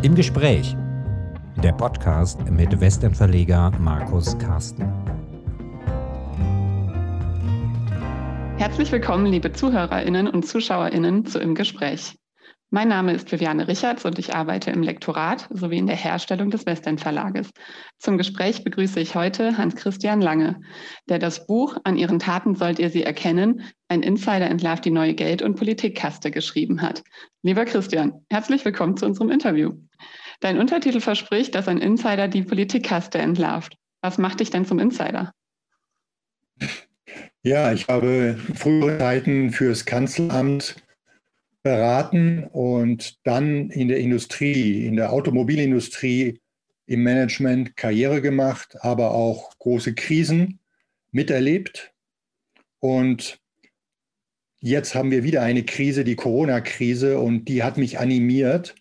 Im Gespräch. Der Podcast mit Westernverleger Markus Karsten. Herzlich willkommen, liebe Zuhörerinnen und Zuschauerinnen zu Im Gespräch. Mein Name ist Viviane Richards und ich arbeite im Lektorat sowie in der Herstellung des Western Verlages. Zum Gespräch begrüße ich heute Hans-Christian Lange, der das Buch An ihren Taten sollt ihr sie erkennen, ein Insider entlarvt die neue Geld- und Politikkaste geschrieben hat. Lieber Christian, herzlich willkommen zu unserem Interview. Dein Untertitel verspricht, dass ein Insider die Politikkaste entlarvt. Was macht dich denn zum Insider? Ja, ich habe frühere Zeiten fürs Kanzleramt beraten und dann in der Industrie, in der Automobilindustrie im Management Karriere gemacht, aber auch große Krisen miterlebt. Und jetzt haben wir wieder eine Krise, die Corona-Krise, und die hat mich animiert,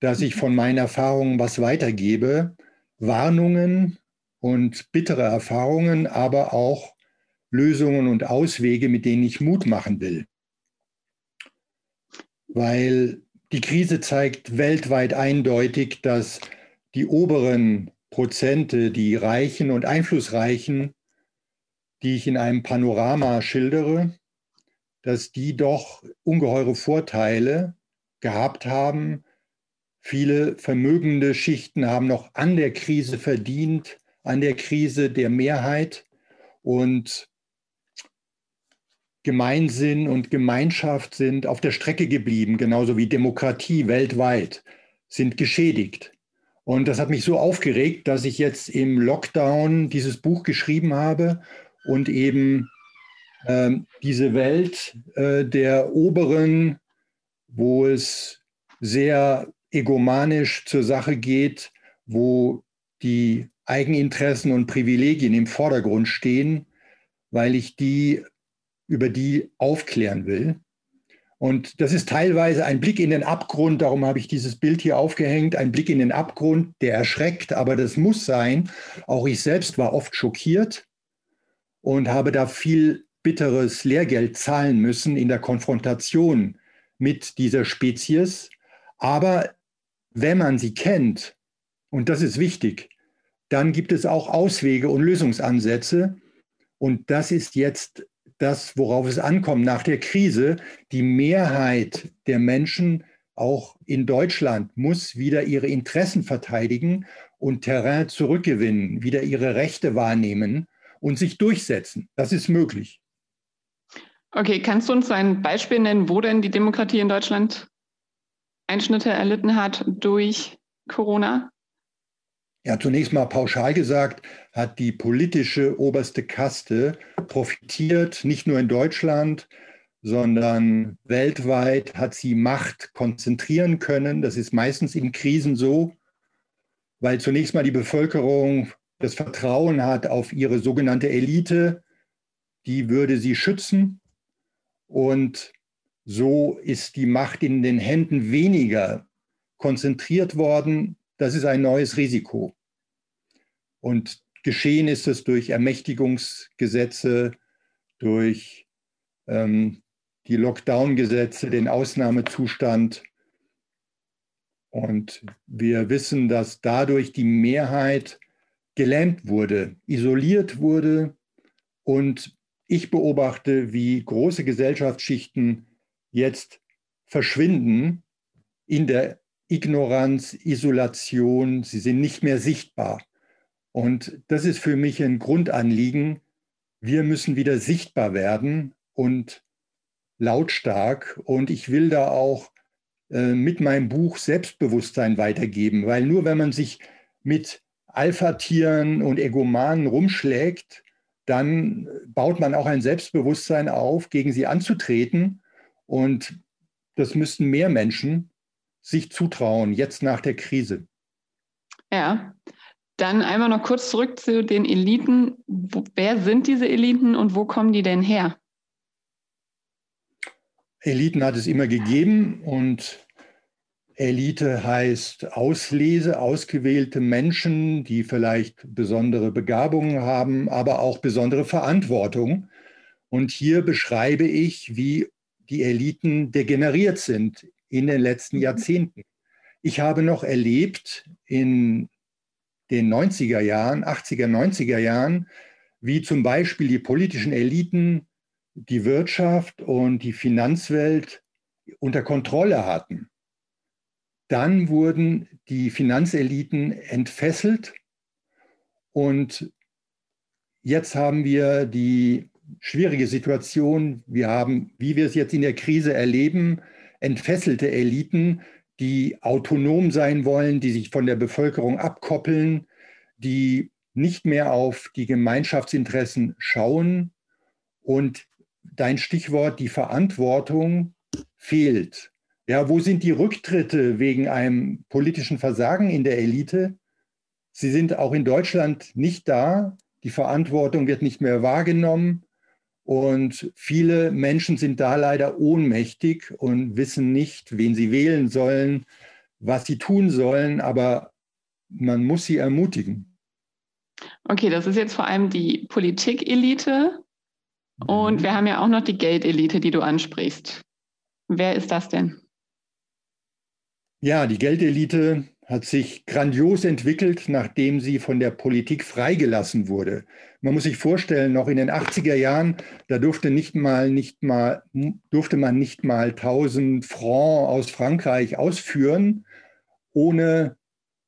dass ich von meinen Erfahrungen was weitergebe. Warnungen und bittere Erfahrungen, aber auch Lösungen und Auswege, mit denen ich Mut machen will weil die Krise zeigt weltweit eindeutig, dass die oberen Prozente, die Reichen und Einflussreichen, die ich in einem Panorama schildere, dass die doch ungeheure Vorteile gehabt haben. Viele vermögende Schichten haben noch an der Krise verdient, an der Krise der Mehrheit. Und Gemeinsinn und Gemeinschaft sind auf der Strecke geblieben, genauso wie Demokratie weltweit, sind geschädigt. Und das hat mich so aufgeregt, dass ich jetzt im Lockdown dieses Buch geschrieben habe und eben äh, diese Welt äh, der Oberen, wo es sehr egomanisch zur Sache geht, wo die Eigeninteressen und Privilegien im Vordergrund stehen, weil ich die über die aufklären will. Und das ist teilweise ein Blick in den Abgrund, darum habe ich dieses Bild hier aufgehängt, ein Blick in den Abgrund, der erschreckt, aber das muss sein. Auch ich selbst war oft schockiert und habe da viel bitteres Lehrgeld zahlen müssen in der Konfrontation mit dieser Spezies. Aber wenn man sie kennt, und das ist wichtig, dann gibt es auch Auswege und Lösungsansätze. Und das ist jetzt das, worauf es ankommt nach der Krise. Die Mehrheit der Menschen, auch in Deutschland, muss wieder ihre Interessen verteidigen und Terrain zurückgewinnen, wieder ihre Rechte wahrnehmen und sich durchsetzen. Das ist möglich. Okay, kannst du uns ein Beispiel nennen, wo denn die Demokratie in Deutschland Einschnitte erlitten hat durch Corona? Ja, zunächst mal pauschal gesagt, hat die politische oberste Kaste profitiert, nicht nur in Deutschland, sondern weltweit hat sie Macht konzentrieren können. Das ist meistens in Krisen so, weil zunächst mal die Bevölkerung das Vertrauen hat auf ihre sogenannte Elite, die würde sie schützen. Und so ist die Macht in den Händen weniger konzentriert worden das ist ein neues Risiko. Und geschehen ist es durch Ermächtigungsgesetze, durch ähm, die Lockdown-Gesetze, den Ausnahmezustand. Und wir wissen, dass dadurch die Mehrheit gelähmt wurde, isoliert wurde. Und ich beobachte, wie große Gesellschaftsschichten jetzt verschwinden in der Ignoranz, Isolation, sie sind nicht mehr sichtbar. Und das ist für mich ein Grundanliegen. Wir müssen wieder sichtbar werden und lautstark. Und ich will da auch äh, mit meinem Buch Selbstbewusstsein weitergeben, weil nur wenn man sich mit Alpha-Tieren und Egomanen rumschlägt, dann baut man auch ein Selbstbewusstsein auf, gegen sie anzutreten. Und das müssten mehr Menschen sich zutrauen, jetzt nach der Krise? Ja, dann einmal noch kurz zurück zu den Eliten. wer sind diese Eliten und wo kommen die denn her? Eliten hat es immer gegeben und Elite heißt Auslese, ausgewählte Menschen, die vielleicht besondere Begabungen haben, aber auch besondere Verantwortung. Und hier beschreibe ich, wie die Eliten degeneriert sind in den letzten mhm. Jahrzehnten. Ich habe noch erlebt in den 90er Jahren, 80er, 90er Jahren, wie zum Beispiel die politischen Eliten die Wirtschaft und die Finanzwelt unter Kontrolle hatten. Dann wurden die Finanzeliten entfesselt und jetzt haben wir die schwierige Situation. Wir haben, wie wir es jetzt in der Krise erleben, entfesselte Eliten, die autonom sein wollen, die sich von der Bevölkerung abkoppeln, die nicht mehr auf die Gemeinschaftsinteressen schauen. Und dein Stichwort, die Verantwortung fehlt. Ja, wo sind die Rücktritte wegen einem politischen Versagen in der Elite? Sie sind auch in Deutschland nicht da. Die Verantwortung wird nicht mehr wahrgenommen. Und viele Menschen sind da leider ohnmächtig und wissen nicht, wen sie wählen sollen, was sie tun sollen. Aber man muss sie ermutigen. Okay, das ist jetzt vor allem die Politikelite. Und mhm. wir haben ja auch noch die Geldelite, die du ansprichst. Wer ist das denn? Ja, die Geldelite hat sich grandios entwickelt, nachdem sie von der Politik freigelassen wurde. Man muss sich vorstellen, noch in den 80er Jahren, da durfte, nicht mal, nicht mal, durfte man nicht mal 1000 Francs aus Frankreich ausführen, ohne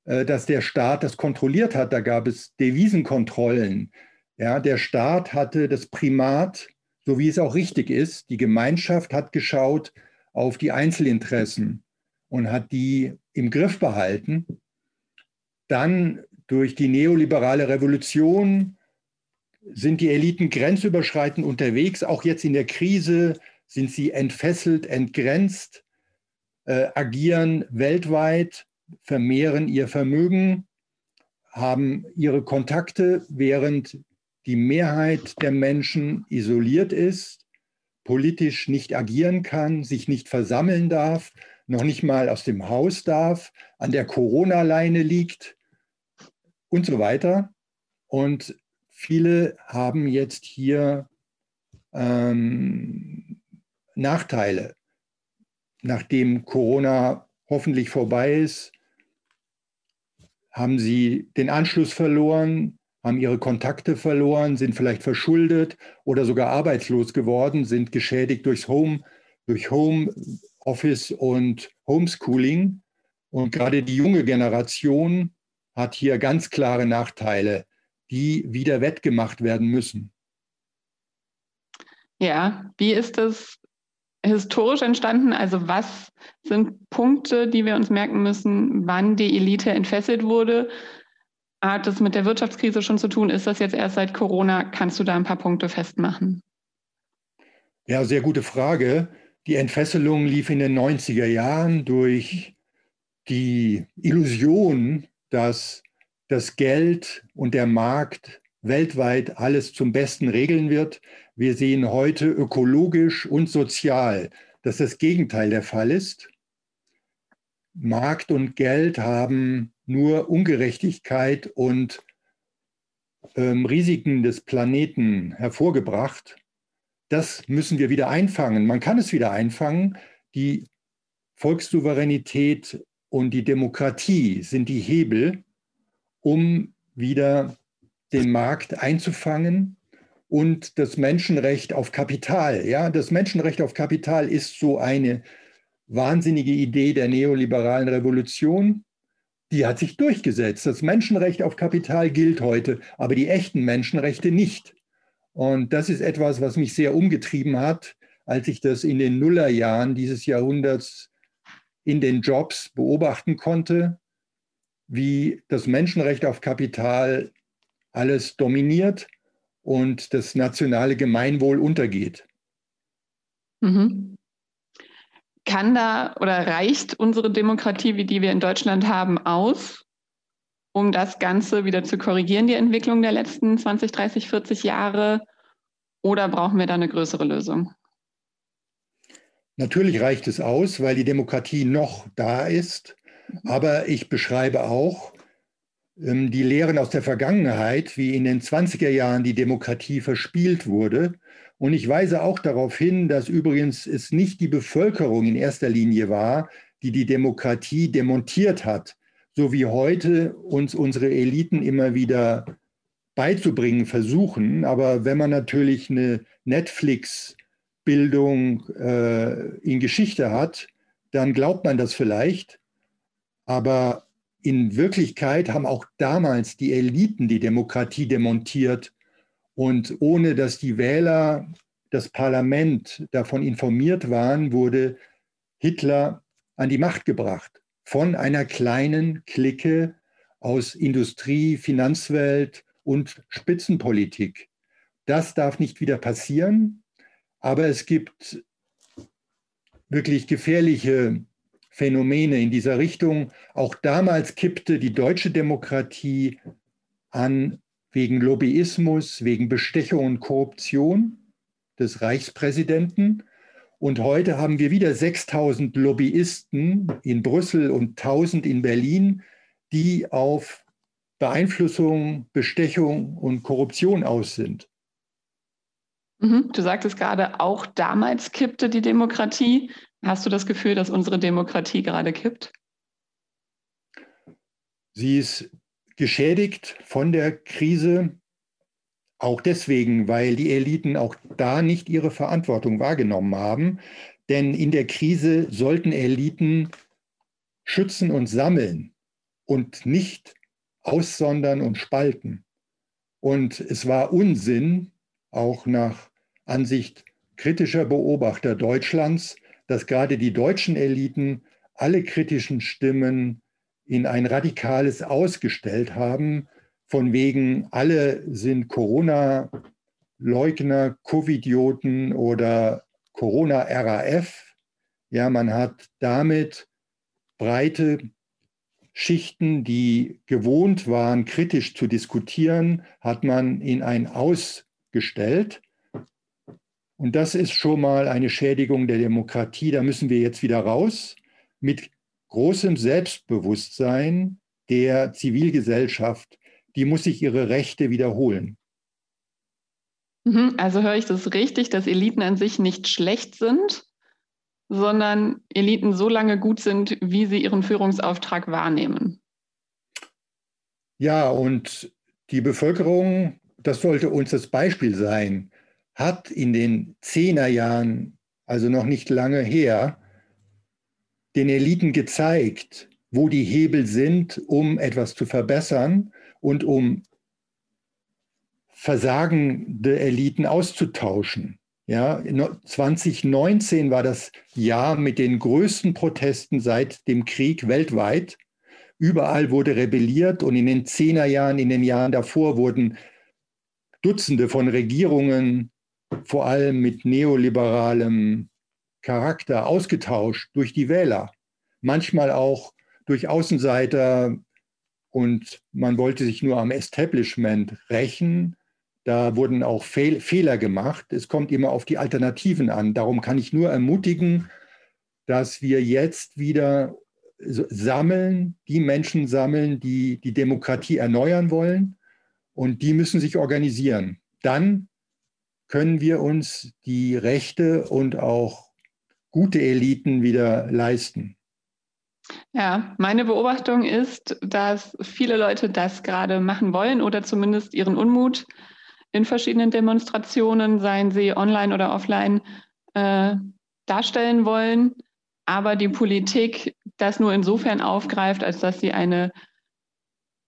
äh, dass der Staat das kontrolliert hat. Da gab es Devisenkontrollen. Ja, der Staat hatte das Primat, so wie es auch richtig ist. Die Gemeinschaft hat geschaut auf die Einzelinteressen und hat die im Griff behalten. Dann durch die neoliberale Revolution sind die Eliten grenzüberschreitend unterwegs. Auch jetzt in der Krise sind sie entfesselt, entgrenzt, äh, agieren weltweit, vermehren ihr Vermögen, haben ihre Kontakte, während die Mehrheit der Menschen isoliert ist, politisch nicht agieren kann, sich nicht versammeln darf, noch nicht mal aus dem Haus darf, an der Corona-Leine liegt und so weiter. Und viele haben jetzt hier ähm, Nachteile. Nachdem Corona hoffentlich vorbei ist, haben sie den Anschluss verloren, haben ihre Kontakte verloren, sind vielleicht verschuldet oder sogar arbeitslos geworden, sind geschädigt durchs Home, durch Home Office und Homeschooling. Und gerade die junge Generation hat hier ganz klare Nachteile, die wieder wettgemacht werden müssen. Ja, wie ist das historisch entstanden? Also was sind Punkte, die wir uns merken müssen, wann die Elite entfesselt wurde? Hat das mit der Wirtschaftskrise schon zu tun? Ist das jetzt erst seit Corona? Kannst du da ein paar Punkte festmachen? Ja, sehr gute Frage. Die Entfesselung lief in den 90er Jahren durch die Illusion, dass das Geld und der Markt weltweit alles zum Besten regeln wird. Wir sehen heute ökologisch und sozial, dass das Gegenteil der Fall ist. Markt und Geld haben nur Ungerechtigkeit und ähm, Risiken des Planeten hervorgebracht das müssen wir wieder einfangen. Man kann es wieder einfangen. Die Volkssouveränität und die Demokratie sind die Hebel, um wieder den Markt einzufangen und das Menschenrecht auf Kapital. Ja, das Menschenrecht auf Kapital ist so eine wahnsinnige Idee der neoliberalen Revolution. Die hat sich durchgesetzt. Das Menschenrecht auf Kapital gilt heute, aber die echten Menschenrechte nicht. Und das ist etwas, was mich sehr umgetrieben hat, als ich das in den Nullerjahren dieses Jahrhunderts in den Jobs beobachten konnte, wie das Menschenrecht auf Kapital alles dominiert und das nationale Gemeinwohl untergeht. Mhm. Kann da oder reicht unsere Demokratie, wie die wir in Deutschland haben, aus, um das Ganze wieder zu korrigieren, die Entwicklung der letzten 20, 30, 40 Jahre? Oder brauchen wir da eine größere Lösung? Natürlich reicht es aus, weil die Demokratie noch da ist. Aber ich beschreibe auch ähm, die Lehren aus der Vergangenheit, wie in den 20er Jahren die Demokratie verspielt wurde. Und ich weise auch darauf hin, dass übrigens es nicht die Bevölkerung in erster Linie war, die die Demokratie demontiert hat, so wie heute uns unsere Eliten immer wieder beizubringen versuchen. Aber wenn man natürlich eine Netflix-Bildung äh, in Geschichte hat, dann glaubt man das vielleicht. Aber in Wirklichkeit haben auch damals die Eliten die Demokratie demontiert. Und ohne dass die Wähler, das Parlament davon informiert waren, wurde Hitler an die Macht gebracht von einer kleinen Clique aus Industrie, Finanzwelt und Spitzenpolitik. Das darf nicht wieder passieren, aber es gibt wirklich gefährliche Phänomene in dieser Richtung. Auch damals kippte die deutsche Demokratie an wegen Lobbyismus, wegen Bestechung und Korruption des Reichspräsidenten. Und heute haben wir wieder 6000 Lobbyisten in Brüssel und 1000 in Berlin, die auf Beeinflussung, Bestechung und Korruption aus sind. Mhm. Du sagtest gerade, auch damals kippte die Demokratie. Hast du das Gefühl, dass unsere Demokratie gerade kippt? Sie ist geschädigt von der Krise. Auch deswegen, weil die Eliten auch da nicht ihre Verantwortung wahrgenommen haben. Denn in der Krise sollten Eliten schützen und sammeln und nicht aussondern und spalten. Und es war Unsinn, auch nach Ansicht kritischer Beobachter Deutschlands, dass gerade die deutschen Eliten alle kritischen Stimmen in ein radikales ausgestellt haben, von wegen, alle sind Corona-Leugner, Covidioten oder Corona-RAF. Ja, man hat damit breite Schichten, die gewohnt waren, kritisch zu diskutieren, hat man in ein Aus gestellt. Und das ist schon mal eine Schädigung der Demokratie. Da müssen wir jetzt wieder raus mit großem Selbstbewusstsein der Zivilgesellschaft, die muss sich ihre Rechte wiederholen. Mhm, also höre ich das richtig, dass Eliten an sich nicht schlecht sind, sondern Eliten so lange gut sind, wie sie ihren Führungsauftrag wahrnehmen. Ja, und die Bevölkerung, das sollte uns das Beispiel sein, hat in den Zehnerjahren, also noch nicht lange her, den Eliten gezeigt, wo die Hebel sind, um etwas zu verbessern und um versagende Eliten auszutauschen. Ja, 2019 war das Jahr mit den größten Protesten seit dem Krieg weltweit. Überall wurde rebelliert und in den Zehnerjahren, in den Jahren davor wurden Dutzende von Regierungen, vor allem mit neoliberalem Charakter, ausgetauscht durch die Wähler. Manchmal auch durch Außenseiter, und man wollte sich nur am Establishment rächen. Da wurden auch Fehl Fehler gemacht. Es kommt immer auf die Alternativen an. Darum kann ich nur ermutigen, dass wir jetzt wieder sammeln, die Menschen sammeln, die die Demokratie erneuern wollen. Und die müssen sich organisieren. Dann können wir uns die Rechte und auch gute Eliten wieder leisten. Ja, meine Beobachtung ist, dass viele Leute das gerade machen wollen oder zumindest ihren Unmut in verschiedenen Demonstrationen, seien sie online oder offline, äh, darstellen wollen, aber die Politik das nur insofern aufgreift, als dass sie eine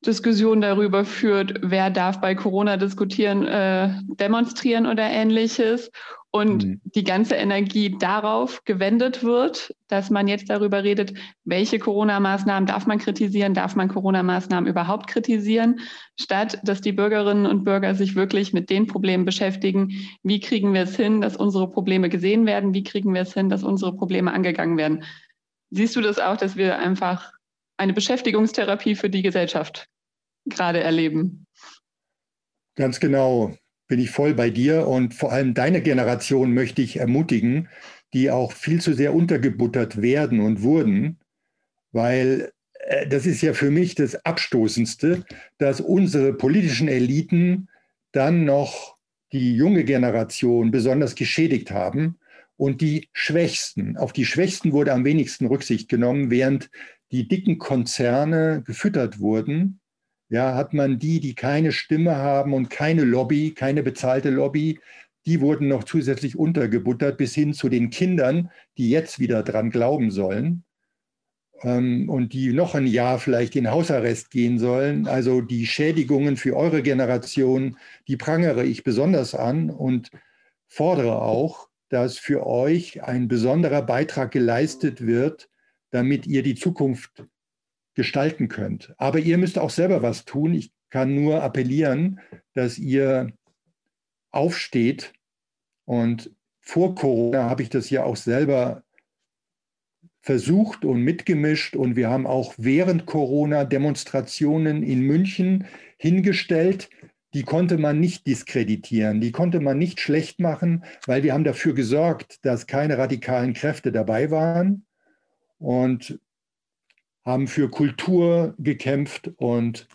Diskussion darüber führt, wer darf bei Corona diskutieren, äh, demonstrieren oder ähnliches und mhm. die ganze Energie darauf gewendet wird, dass man jetzt darüber redet, welche Corona-Maßnahmen darf man kritisieren, darf man Corona-Maßnahmen überhaupt kritisieren, statt dass die Bürgerinnen und Bürger sich wirklich mit den Problemen beschäftigen, wie kriegen wir es hin, dass unsere Probleme gesehen werden, wie kriegen wir es hin, dass unsere Probleme angegangen werden. Siehst du das auch, dass wir einfach eine Beschäftigungstherapie für die Gesellschaft gerade erleben? Ganz genau bin ich voll bei dir und vor allem deine Generation möchte ich ermutigen, die auch viel zu sehr untergebuttert werden und wurden, weil äh, das ist ja für mich das Abstoßendste, dass unsere politischen Eliten dann noch die junge Generation besonders geschädigt haben und die Schwächsten. Auf die Schwächsten wurde am wenigsten Rücksicht genommen, während die dicken Konzerne gefüttert wurden. Ja, hat man die, die keine Stimme haben und keine Lobby, keine bezahlte Lobby, die wurden noch zusätzlich untergebuttert bis hin zu den Kindern, die jetzt wieder dran glauben sollen ähm, und die noch ein Jahr vielleicht in Hausarrest gehen sollen. Also die Schädigungen für eure Generation, die prangere ich besonders an und fordere auch, dass für euch ein besonderer Beitrag geleistet wird, damit ihr die Zukunft gestalten könnt. Aber ihr müsst auch selber was tun. Ich kann nur appellieren, dass ihr aufsteht. Und vor Corona habe ich das ja auch selber versucht und mitgemischt. Und wir haben auch während Corona Demonstrationen in München hingestellt. Die konnte man nicht diskreditieren, die konnte man nicht schlecht machen, weil wir haben dafür gesorgt, dass keine radikalen Kräfte dabei waren und haben für Kultur gekämpft und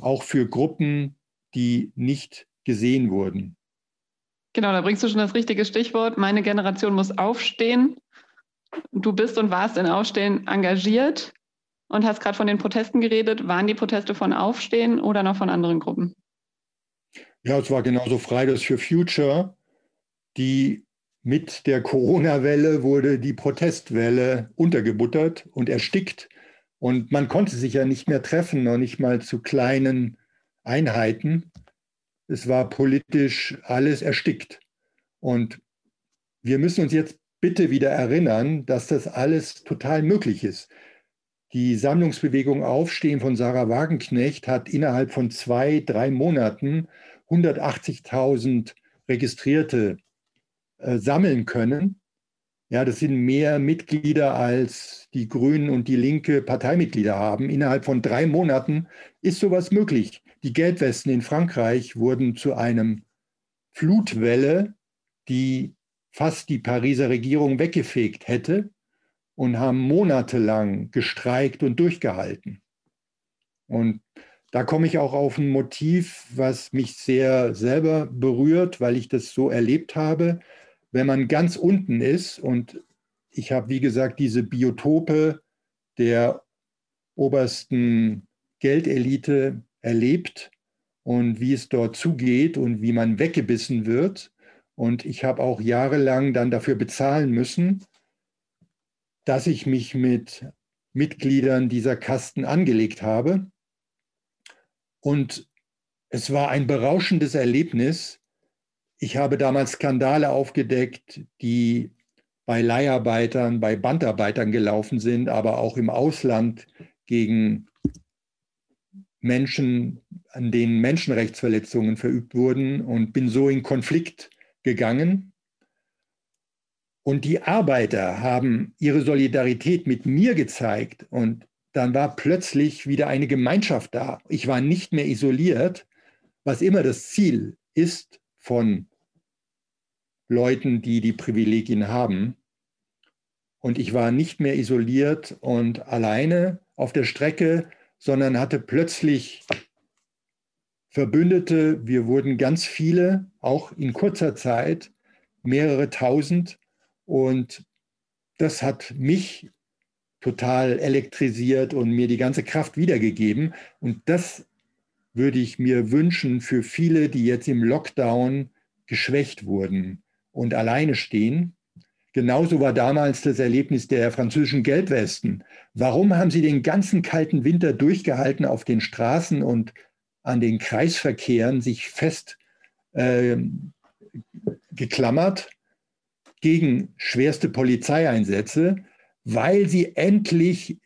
auch für Gruppen, die nicht gesehen wurden. Genau, da bringst du schon das richtige Stichwort. Meine Generation muss aufstehen du bist und warst in Aufstehen engagiert und hast gerade von den Protesten geredet. Waren die Proteste von Aufstehen oder noch von anderen Gruppen? Ja, es war genauso Fridays for Future, die mit der Corona-Welle wurde die Protestwelle untergebuttert und erstickt. Und man konnte sich ja nicht mehr treffen, noch nicht mal zu kleinen Einheiten. Es war politisch alles erstickt. Und wir müssen uns jetzt bitte wieder erinnern, dass das alles total möglich ist. Die Sammlungsbewegung Aufstehen von Sarah Wagenknecht hat innerhalb von zwei, drei Monaten 180.000 Registrierte äh, sammeln können. Ja, das sind mehr Mitglieder als die Grünen und die Linke Parteimitglieder haben. Innerhalb von drei Monaten ist sowas möglich. Die Gelbwesten in Frankreich wurden zu einem Flutwelle, die fast die Pariser Regierung weggefegt hätte und haben monatelang gestreikt und durchgehalten. Und da komme ich auch auf ein Motiv, was mich sehr selber berührt, weil ich das so erlebt habe. Wenn man ganz unten ist und ich habe, wie gesagt, diese Biotope der obersten Geldelite erlebt und wie es dort zugeht und wie man weggebissen wird, und ich habe auch jahrelang dann dafür bezahlen müssen, dass ich mich mit Mitgliedern dieser Kasten angelegt habe. Und es war ein berauschendes Erlebnis. Ich habe damals Skandale aufgedeckt, die bei Leiharbeitern, bei Bandarbeitern gelaufen sind, aber auch im Ausland gegen Menschen, an denen Menschenrechtsverletzungen verübt wurden und bin so in Konflikt gegangen. Und die Arbeiter haben ihre Solidarität mit mir gezeigt und dann war plötzlich wieder eine Gemeinschaft da. Ich war nicht mehr isoliert, was immer das Ziel ist von Leuten, die die Privilegien haben. Und ich war nicht mehr isoliert und alleine auf der Strecke, sondern hatte plötzlich Verbündete. Wir wurden ganz viele, auch in kurzer Zeit, mehrere tausend. Und das hat mich total elektrisiert und mir die ganze Kraft wiedergegeben. Und das würde ich mir wünschen für viele, die jetzt im Lockdown geschwächt wurden und alleine stehen. Genauso war damals das Erlebnis der französischen Gelbwesten. Warum haben sie den ganzen kalten Winter durchgehalten auf den Straßen und an den Kreisverkehren sich fest äh, geklammert gegen schwerste Polizeieinsätze, weil sie endlich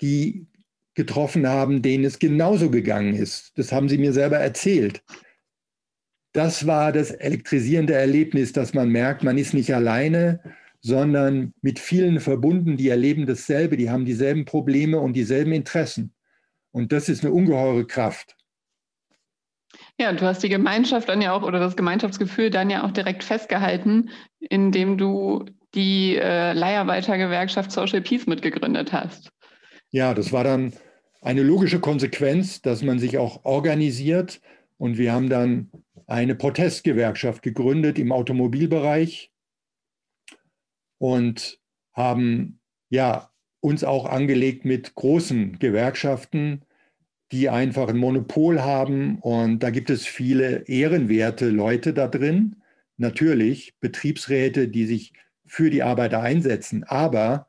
die getroffen haben, denen es genauso gegangen ist. Das haben sie mir selber erzählt. Das war das elektrisierende Erlebnis, dass man merkt, man ist nicht alleine, sondern mit vielen verbunden, die erleben dasselbe, die haben dieselben Probleme und dieselben Interessen. Und das ist eine ungeheure Kraft. Ja, du hast die Gemeinschaft dann ja auch oder das Gemeinschaftsgefühl dann ja auch direkt festgehalten, indem du die äh, Leiharbeitergewerkschaft Social Peace mitgegründet hast. Ja, das war dann eine logische Konsequenz, dass man sich auch organisiert. Und wir haben dann eine Protestgewerkschaft gegründet im Automobilbereich. und haben ja uns auch angelegt mit großen Gewerkschaften, die einfach ein Monopol haben. Und da gibt es viele ehrenwerte Leute da drin. Natürlich Betriebsräte, die sich für die Arbeiter einsetzen. Aber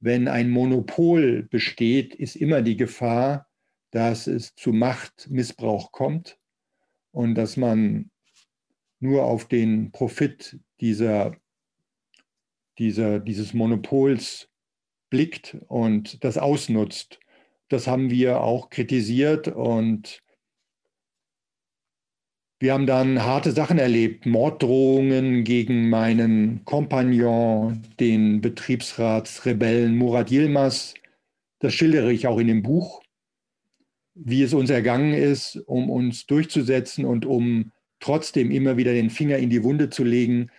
wenn ein Monopol besteht, ist immer die Gefahr, dass es zu Machtmissbrauch kommt und dass man nur auf den Profit dieser, dieser, dieses Monopols blickt und das ausnutzt. Das haben wir auch kritisiert und wir haben dann harte Sachen erlebt, Morddrohungen gegen meinen Kompagnon, den Betriebsratsrebellen Murat Yilmaz. Das schildere ich auch in dem Buch, wie es uns ergangen ist, um uns durchzusetzen und um trotzdem immer wieder den Finger in die Wunde zu legen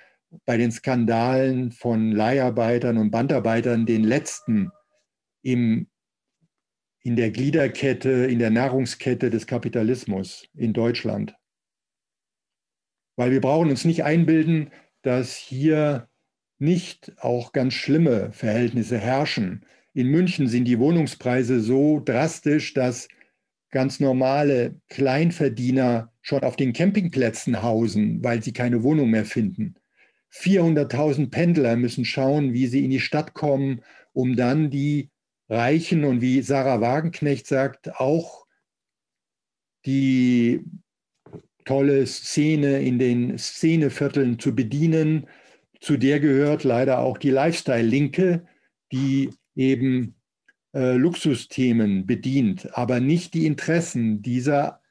bei den Skandalen von Leiharbeitern und Bandarbeitern, den letzten im, in der Gliederkette, in der Nahrungskette des Kapitalismus in Deutschland. Weil wir brauchen uns nicht einbilden, dass hier nicht auch ganz schlimme Verhältnisse herrschen. In München sind die Wohnungspreise so drastisch, dass ganz normale Kleinverdiener schon auf den Campingplätzen hausen, weil sie keine Wohnung mehr finden. 400.000 Pendler müssen schauen, wie sie in die Stadt kommen, um dann die Reichen und wie Sarah Wagenknecht sagt, auch die tolle Szene in den Szenevierteln zu bedienen. Zu der gehört leider auch die Lifestyle-Linke, die eben äh, Luxusthemen bedient, aber nicht die Interessen dieser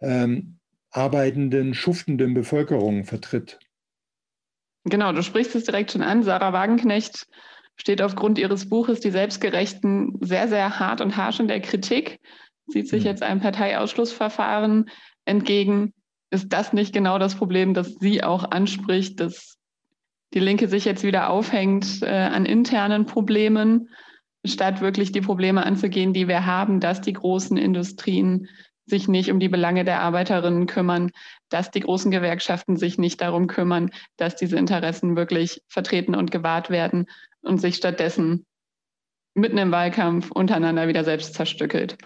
ähm, arbeitenden, schuftenden Bevölkerung vertritt. Genau, du sprichst es direkt schon an. Sarah Wagenknecht steht aufgrund ihres Buches Die Selbstgerechten sehr, sehr hart und harsch in der Kritik, sieht sich mhm. jetzt einem Parteiausschlussverfahren entgegen. Ist das nicht genau das Problem, das sie auch anspricht, dass die Linke sich jetzt wieder aufhängt äh, an internen Problemen, statt wirklich die Probleme anzugehen, die wir haben, dass die großen Industrien sich nicht um die Belange der Arbeiterinnen kümmern, dass die großen Gewerkschaften sich nicht darum kümmern, dass diese Interessen wirklich vertreten und gewahrt werden und sich stattdessen mitten im Wahlkampf untereinander wieder selbst zerstückelt.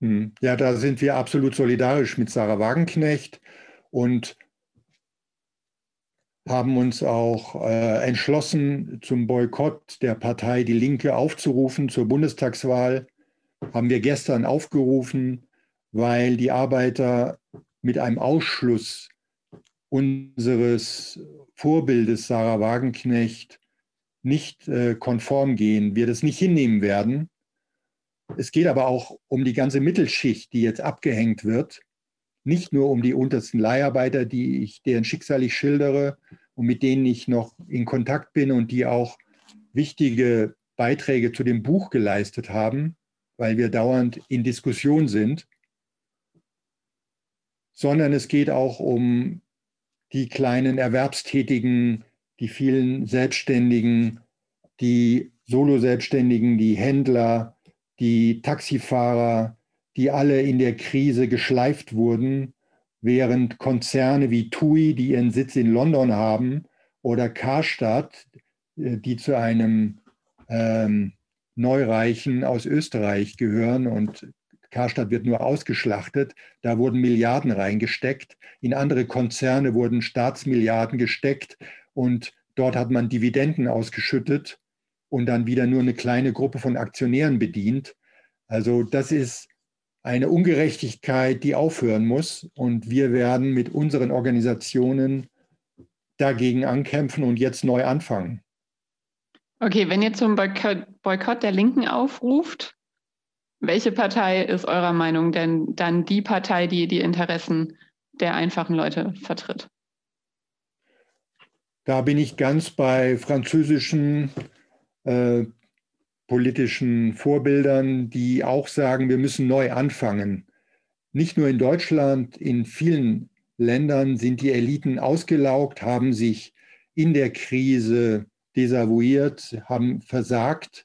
Hm. Ja, da sind wir absolut solidarisch mit Sarah Wagenknecht und haben uns auch äh, entschlossen, zum Boykott der Partei Die Linke aufzurufen zur Bundestagswahl. Haben wir gestern aufgerufen weil die Arbeiter mit einem Ausschluss unseres Vorbildes Sarah Wagenknecht nicht äh, konform gehen, wir das nicht hinnehmen werden. Es geht aber auch um die ganze Mittelschicht, die jetzt abgehängt wird, nicht nur um die untersten Leiharbeiter, die ich, deren Schicksal ich schildere und mit denen ich noch in Kontakt bin und die auch wichtige Beiträge zu dem Buch geleistet haben, weil wir dauernd in Diskussion sind sondern es geht auch um die kleinen Erwerbstätigen, die vielen Selbstständigen, die Solo-Selbstständigen, die Händler, die Taxifahrer, die alle in der Krise geschleift wurden, während Konzerne wie TUI, die ihren Sitz in London haben, oder Karstadt, äh, die zu einem ähm, Neureichen aus Österreich gehören und Karstadt wird nur ausgeschlachtet. Da wurden Milliarden reingesteckt. In andere Konzerne wurden Staatsmilliarden gesteckt und dort hat man Dividenden ausgeschüttet und dann wieder nur eine kleine Gruppe von Aktionären bedient. Also das ist eine Ungerechtigkeit, die aufhören muss. Und wir werden mit unseren Organisationen dagegen ankämpfen und jetzt neu anfangen. Okay, wenn ihr zum Boykott der Linken aufruft, welche Partei ist eurer Meinung denn dann die Partei, die die Interessen der einfachen Leute vertritt? Da bin ich ganz bei französischen äh, politischen Vorbildern, die auch sagen, wir müssen neu anfangen. Nicht nur in Deutschland, in vielen Ländern sind die Eliten ausgelaugt, haben sich in der Krise desavouiert, haben versagt.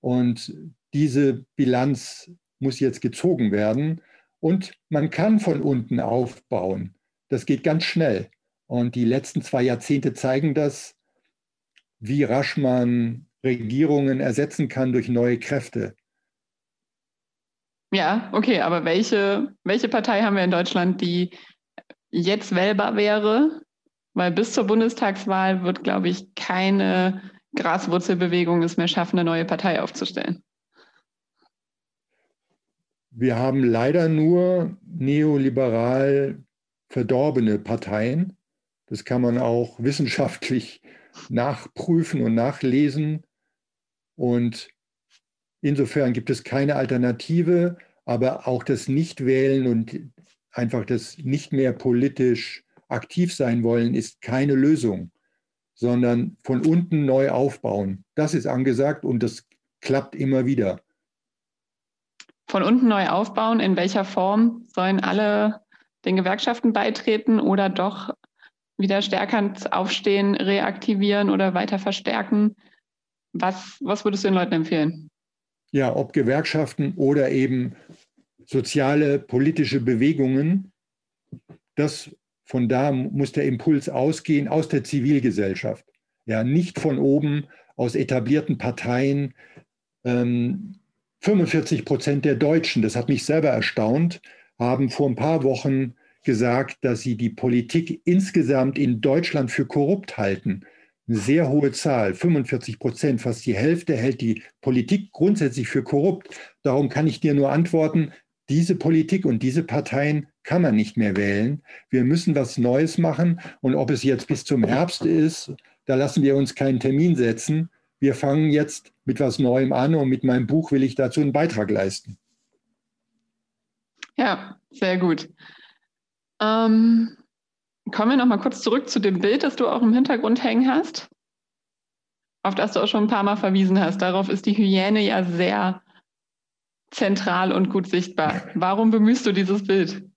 Und diese Bilanz muss jetzt gezogen werden und man kann von unten aufbauen. Das geht ganz schnell. Und die letzten zwei Jahrzehnte zeigen das. wie rasch man Regierungen ersetzen kann durch neue Kräfte. Ja, okay, aber welche, welche Partei haben wir in Deutschland, die jetzt wählbar wäre? Weil bis zur Bundestagswahl wird, glaube ich, keine Graswurzelbewegung es mehr schaffen, eine neue Partei aufzustellen. Wir haben leider nur neoliberal verdorbene Parteien. Das kann man auch wissenschaftlich nachprüfen und nachlesen. Und insofern gibt es keine Alternative, aber auch das Nichtwählen und einfach das nicht mehr politisch aktiv sein wollen ist keine Lösung, sondern von unten neu aufbauen. Das ist angesagt und das klappt immer wieder von unten neu aufbauen? In welcher Form sollen alle den Gewerkschaften beitreten oder doch wieder stärker aufstehen, reaktivieren oder weiter verstärken? Was, was würdest du den Leuten empfehlen? Ja, ob Gewerkschaften oder eben soziale, politische Bewegungen, das von da muss der Impuls ausgehen aus der Zivilgesellschaft. Ja, nicht von oben aus etablierten Parteien, ähm, 45 Prozent der Deutschen, das hat mich selber erstaunt, haben vor ein paar Wochen gesagt, dass sie die Politik insgesamt in Deutschland für korrupt halten. Eine sehr hohe Zahl, 45 Prozent, fast die Hälfte hält die Politik grundsätzlich für korrupt. Darum kann ich dir nur antworten, diese Politik und diese Parteien kann man nicht mehr wählen. Wir müssen was Neues machen. Und ob es jetzt bis zum Herbst ist, da lassen wir uns keinen Termin setzen wir fangen jetzt mit was Neuem an und mit meinem Buch will ich dazu einen Beitrag leisten. Ja, sehr gut. Ähm, kommen wir noch mal kurz zurück zu dem Bild, das du auch im Hintergrund hängen hast, auf das du auch schon ein paar Mal verwiesen hast. Darauf ist die Hyäne ja sehr zentral und gut sichtbar. Warum bemühst du dieses Bild?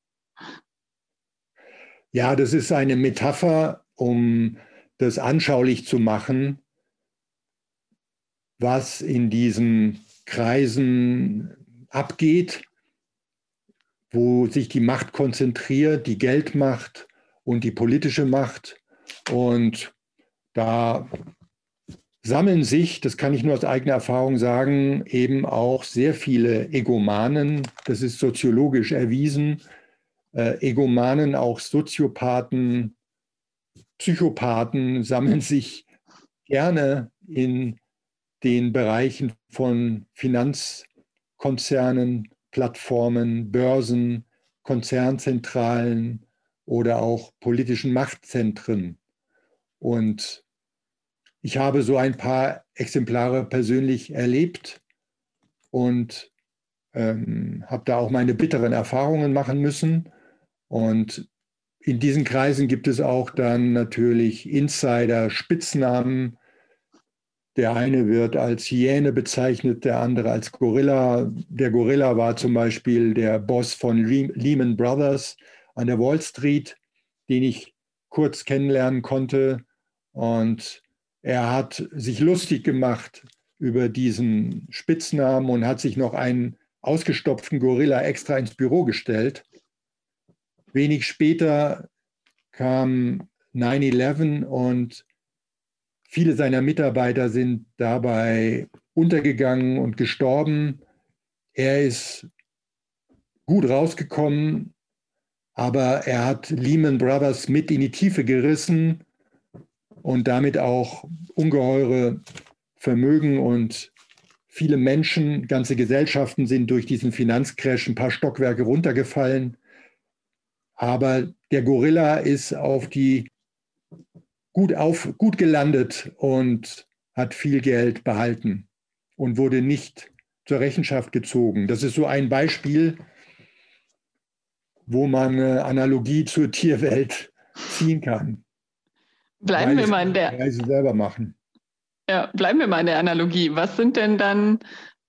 Ja, das ist eine Metapher, um das anschaulich zu machen, was in diesen Kreisen abgeht, wo sich die Macht konzentriert, die Geldmacht und die politische Macht. Und da sammeln sich, das kann ich nur aus eigener Erfahrung sagen, eben auch sehr viele Egomanen. Das ist soziologisch erwiesen. Äh, Egomanen, auch Soziopathen, Psychopathen sammeln sich gerne in den Bereichen von Finanzkonzernen, Plattformen, Börsen, Konzernzentralen oder auch politischen Machtzentren. Und ich habe so ein paar Exemplare persönlich erlebt und ähm, habe da auch meine bitteren Erfahrungen machen müssen. Und in diesen Kreisen gibt es auch dann natürlich Insider, Spitznamen, der eine wird als Hyäne bezeichnet, der andere als Gorilla. Der Gorilla war zum Beispiel der Boss von Lehman Brothers an der Wall Street, den ich kurz kennenlernen konnte. Und er hat sich lustig gemacht über diesen Spitznamen und hat sich noch einen ausgestopften Gorilla extra ins Büro gestellt. Wenig später kam 9-11 und Viele seiner Mitarbeiter sind dabei untergegangen und gestorben. Er ist gut rausgekommen, aber er hat Lehman Brothers mit in die Tiefe gerissen und damit auch ungeheure Vermögen und viele Menschen, ganze Gesellschaften sind durch diesen Finanzcrash ein paar Stockwerke runtergefallen. Aber der Gorilla ist auf die gut, auf, gut gelandet und hat viel Geld behalten und wurde nicht zur Rechenschaft gezogen. Das ist so ein Beispiel, wo man eine Analogie zur Tierwelt ziehen kann. Bleiben Reise, wir mal in der Reise selber machen. Ja, bleiben wir mal in der Analogie. Was sind denn dann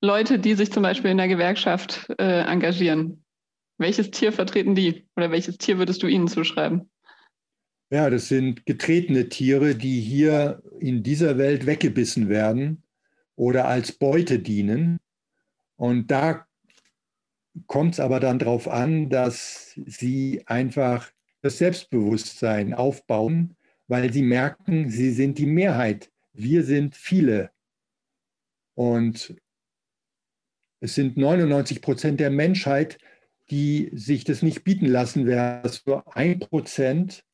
Leute, die sich zum Beispiel in der Gewerkschaft äh, engagieren? Welches Tier vertreten die? Oder welches Tier würdest du ihnen zuschreiben? Ja, das sind getretene Tiere, die hier in dieser Welt weggebissen werden oder als Beute dienen. Und da kommt es aber dann darauf an, dass sie einfach das Selbstbewusstsein aufbauen, weil sie merken, sie sind die Mehrheit wir sind viele. Und es sind 99 Prozent der Menschheit, die sich das nicht bieten lassen, wäre es nur ein Prozent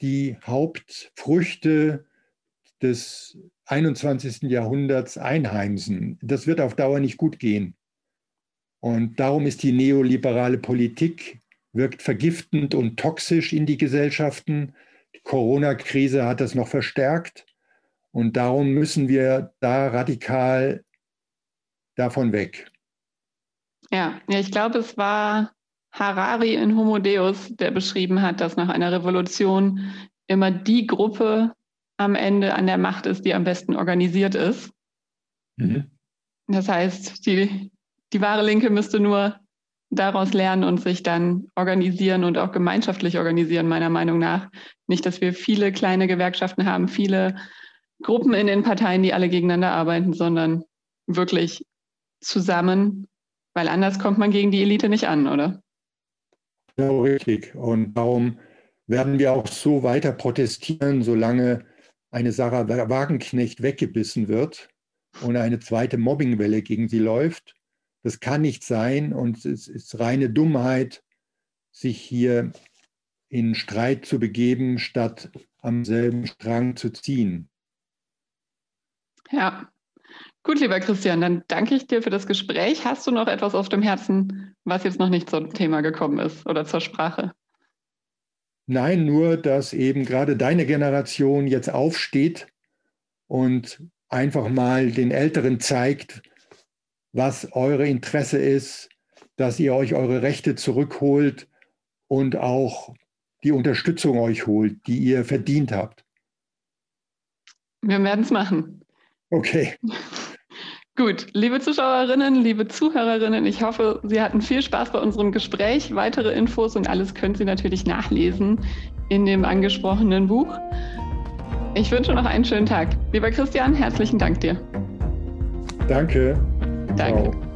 die Hauptfrüchte des 21. Jahrhunderts einheimsen. Das wird auf Dauer nicht gut gehen. Und darum ist die neoliberale Politik, wirkt vergiftend und toxisch in die Gesellschaften. Die Corona-Krise hat das noch verstärkt. Und darum müssen wir da radikal davon weg. Ja, ja ich glaube, es war Harari in Homo Deus, der beschrieben hat, dass nach einer Revolution immer die Gruppe am Ende an der Macht ist, die am besten organisiert ist. Mhm. Das heißt, die, die wahre Linke müsste nur daraus lernen und sich dann organisieren und auch gemeinschaftlich organisieren, meiner Meinung nach. Nicht, dass wir viele kleine Gewerkschaften haben, viele Gruppen in den Parteien, die alle gegeneinander arbeiten, sondern wirklich zusammen, weil anders kommt man gegen die Elite nicht an, oder? Ja, richtig. Und darum werden wir auch so weiter protestieren, solange eine Sarah Wagenknecht weggebissen wird und eine zweite Mobbingwelle gegen sie läuft. Das kann nicht sein und es ist reine Dummheit, sich hier in Streit zu begeben, statt am selben Strang zu ziehen. Ja, gut, lieber Christian, dann danke ich dir für das Gespräch. Hast du noch etwas auf dem Herzen, was jetzt noch nicht zum Thema gekommen ist oder zur Sprache? Nein, nur, dass eben gerade deine Generation jetzt aufsteht und einfach mal den Älteren zeigt, was eure Interesse ist, dass ihr euch eure Rechte zurückholt und auch die Unterstützung euch holt, die ihr verdient habt. Wir werden es machen. Okay. Gut, liebe Zuschauerinnen, liebe Zuhörerinnen, ich hoffe, Sie hatten viel Spaß bei unserem Gespräch. Weitere Infos und alles können Sie natürlich nachlesen in dem angesprochenen Buch. Ich wünsche noch einen schönen Tag. Lieber Christian, herzlichen Dank dir. Danke. Danke.